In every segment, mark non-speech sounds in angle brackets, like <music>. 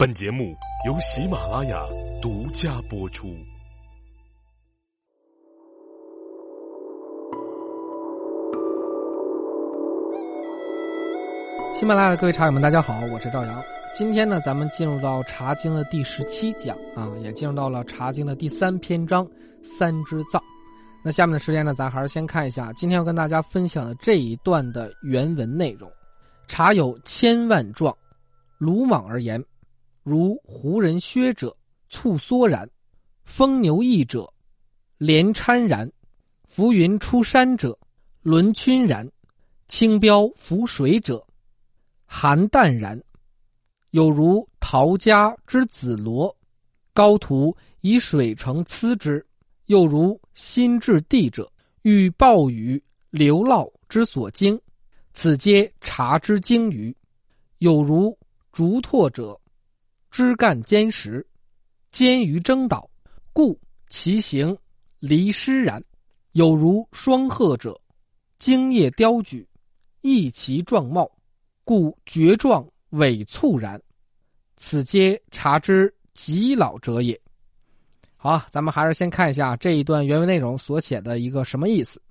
本节目由喜马拉雅独家播出。喜马拉雅的各位茶友们，大家好，我是赵阳。今天呢，咱们进入到《茶经》的第十七讲啊，也进入到了《茶经》的第三篇章“三支造”。那下面的时间呢，咱还是先看一下今天要跟大家分享的这一段的原文内容。茶有千万状，鲁莽而言。如胡人薛者，促缩然；风牛翼者，连搀然；浮云出山者，轮群然；轻标浮水者，寒淡然。有如陶家之子罗，高徒以水成呲之；又如新至地者，遇暴雨流涝之所经，此皆茶之精于。有如竹拓者。枝干坚实，坚于争导，故其形离湿然，有如双鹤者，茎叶雕举，异其状貌，故绝状尾促然。此皆茶之极老者也。好，咱们还是先看一下这一段原文内容所写的一个什么意思。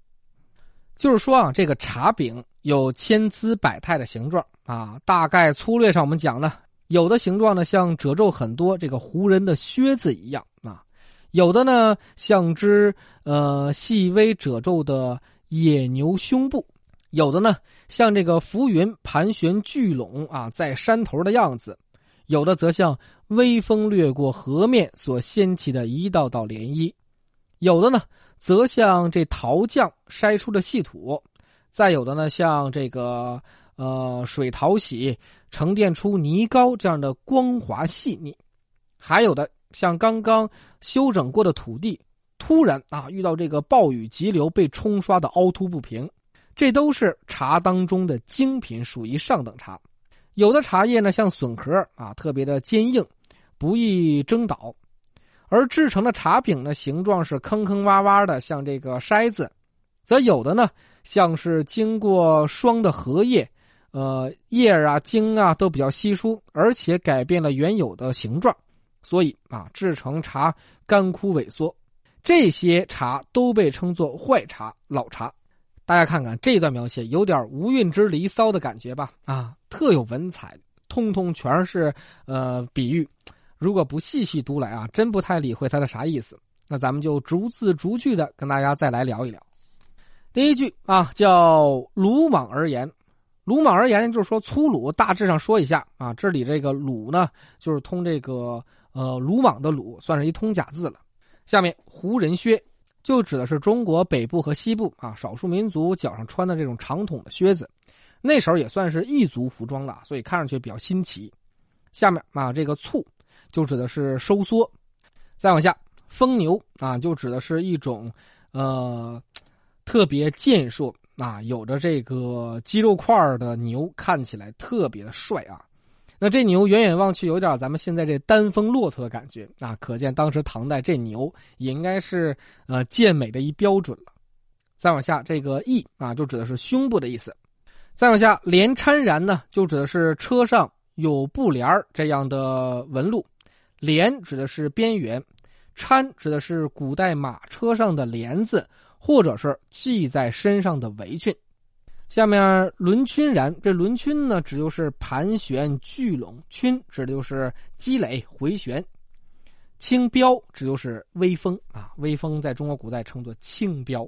就是说啊，这个茶饼有千姿百态的形状啊，大概粗略上我们讲呢。有的形状呢像褶皱很多，这个胡人的靴子一样啊；有的呢像只呃细微褶皱的野牛胸部；有的呢像这个浮云盘旋聚拢啊在山头的样子；有的则像微风掠过河面所掀起的一道道涟漪；有的呢则像这陶匠筛出的细土；再有的呢像这个呃水淘洗。沉淀出泥膏这样的光滑细腻，还有的像刚刚修整过的土地，突然啊遇到这个暴雨急流被冲刷的凹凸不平，这都是茶当中的精品，属于上等茶。有的茶叶呢像笋壳啊，特别的坚硬，不易蒸倒；而制成的茶饼呢形状是坑坑洼洼的，像这个筛子，则有的呢像是经过霜的荷叶。呃，叶啊、茎啊都比较稀疏，而且改变了原有的形状，所以啊，制成茶干枯萎缩。这些茶都被称作坏茶、老茶。大家看看这段描写，有点无韵之离骚的感觉吧？啊，特有文采，通通全是呃比喻。如果不细细读来啊，真不太理会它的啥意思。那咱们就逐字逐句的跟大家再来聊一聊。第一句啊，叫鲁莽而言。鲁莽而言，就是说粗鲁。大致上说一下啊，这里这个鲁呢，就是通这个呃鲁莽的鲁，算是一通假字了。下面胡人靴，就指的是中国北部和西部啊少数民族脚上穿的这种长筒的靴子，那时候也算是异族服装了，所以看上去比较新奇。下面啊这个簇，就指的是收缩。再往下，疯牛啊，就指的是一种呃特别健硕。啊，有着这个肌肉块的牛看起来特别的帅啊。那这牛远远望去有点咱们现在这丹峰骆驼的感觉啊，可见当时唐代这牛也应该是呃健美的一标准了。再往下，这个翼啊，就指的是胸部的意思。再往下，连搀然呢，就指的是车上有布帘这样的纹路。连指的是边缘，搀指的是古代马车上的帘子。或者是系在身上的围裙，下面轮圈然，这轮圈呢指就是盘旋聚拢，圈指的就是积累回旋，轻标指就是微风啊，微风在中国古代称作轻标。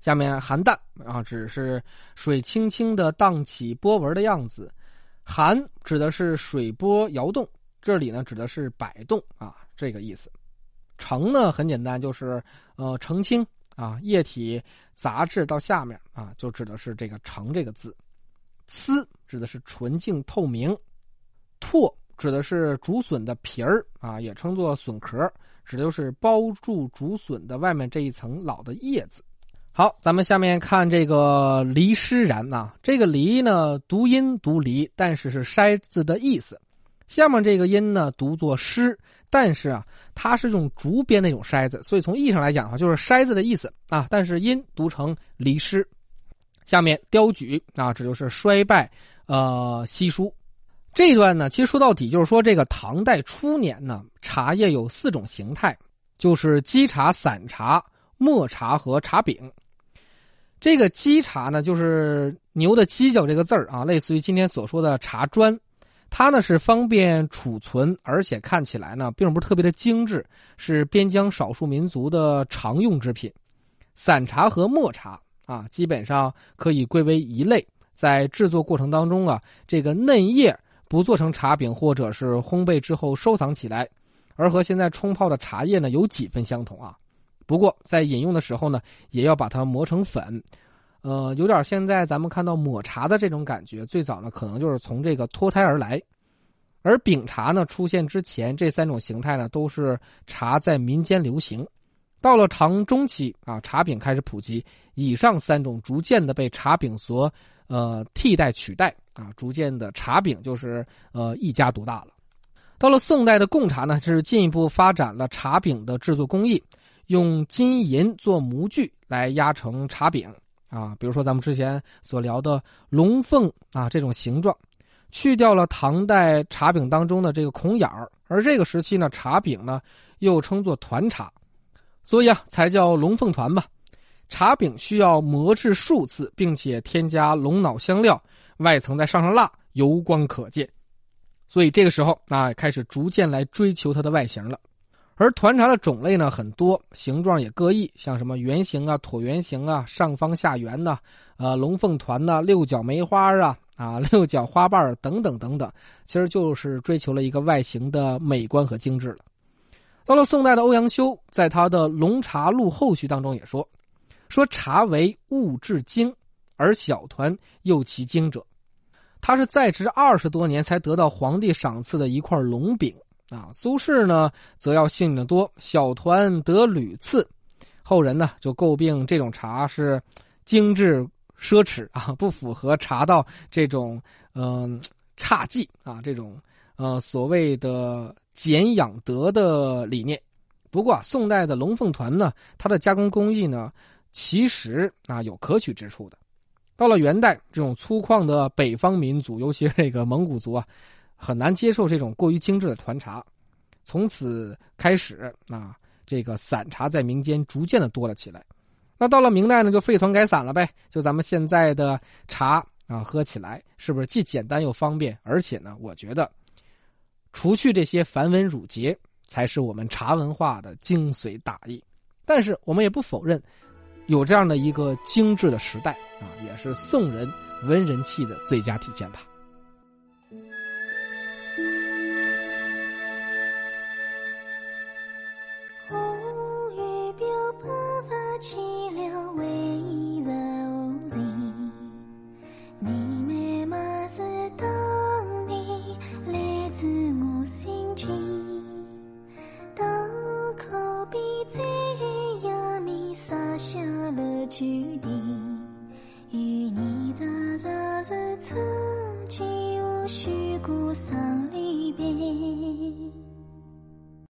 下面寒淡啊，指是水轻轻的荡起波纹的样子，寒指的是水波摇动，这里呢指的是摆动啊，这个意思。澄呢很简单，就是呃澄清。啊，液体杂质到下面啊，就指的是这个“澄”这个字。呲指的是纯净透明，拓指的是竹笋的皮儿啊，也称作笋壳，指的就是包住竹笋的外面这一层老的叶子。好，咱们下面看这个“离湿然”呐，这个“离”呢读音读“离”，但是是筛字的意思。下面这个音呢读作“湿”。但是啊，它是用竹编那种筛子，所以从意义上来讲的话，就是筛子的意思啊。但是音读成离失。下面雕举啊，这就是衰败，呃，稀疏。这一段呢，其实说到底就是说，这个唐代初年呢，茶叶有四种形态，就是沏茶、散茶、磨茶和茶饼。这个沏茶呢，就是牛的犄角这个字儿啊，类似于今天所说的茶砖。它呢是方便储存，而且看起来呢并不是特别的精致，是边疆少数民族的常用之品。散茶和磨茶啊，基本上可以归为一类。在制作过程当中啊，这个嫩叶不做成茶饼，或者是烘焙之后收藏起来，而和现在冲泡的茶叶呢有几分相同啊。不过在饮用的时候呢，也要把它磨成粉。呃，有点现在咱们看到抹茶的这种感觉，最早呢可能就是从这个脱胎而来。而饼茶呢出现之前，这三种形态呢都是茶在民间流行。到了唐中期啊，茶饼开始普及，以上三种逐渐的被茶饼所呃替代取代啊，逐渐的茶饼就是呃一家独大了。到了宋代的贡茶呢，是进一步发展了茶饼的制作工艺，用金银做模具来压成茶饼。啊，比如说咱们之前所聊的龙凤啊这种形状，去掉了唐代茶饼当中的这个孔眼儿，而这个时期呢，茶饼呢又称作团茶，所以啊才叫龙凤团嘛。茶饼需要磨制数次，并且添加龙脑香料，外层再上上蜡，油光可见。所以这个时候啊，开始逐渐来追求它的外形了。而团茶的种类呢很多，形状也各异，像什么圆形啊、椭圆形啊、上方下圆呐、呃龙凤团呐、六角梅花啊、啊 <laughs> 六角花瓣等等等等，其实就是追求了一个外形的美观和精致了。到了宋代的欧阳修在他的《龙茶录后续》当中也说：“说茶为物质精，而小团又其精者。”他是在职二十多年才得到皇帝赏赐的一块龙饼。啊，苏轼呢，则要幸运的多，小团得屡次，后人呢就诟病这种茶是精致奢侈啊，不符合茶道这种嗯差技啊这种呃所谓的俭养德的理念。不过啊，宋代的龙凤团呢，它的加工工艺呢，其实啊有可取之处的。到了元代，这种粗犷的北方民族，尤其是这个蒙古族啊。很难接受这种过于精致的团茶，从此开始啊，这个散茶在民间逐渐的多了起来。那到了明代呢，就废团改散了呗，就咱们现在的茶啊，喝起来是不是既简单又方便？而且呢，我觉得，除去这些繁文缛节，才是我们茶文化的精髓大意。但是我们也不否认，有这样的一个精致的时代啊，也是宋人文人气的最佳体现吧。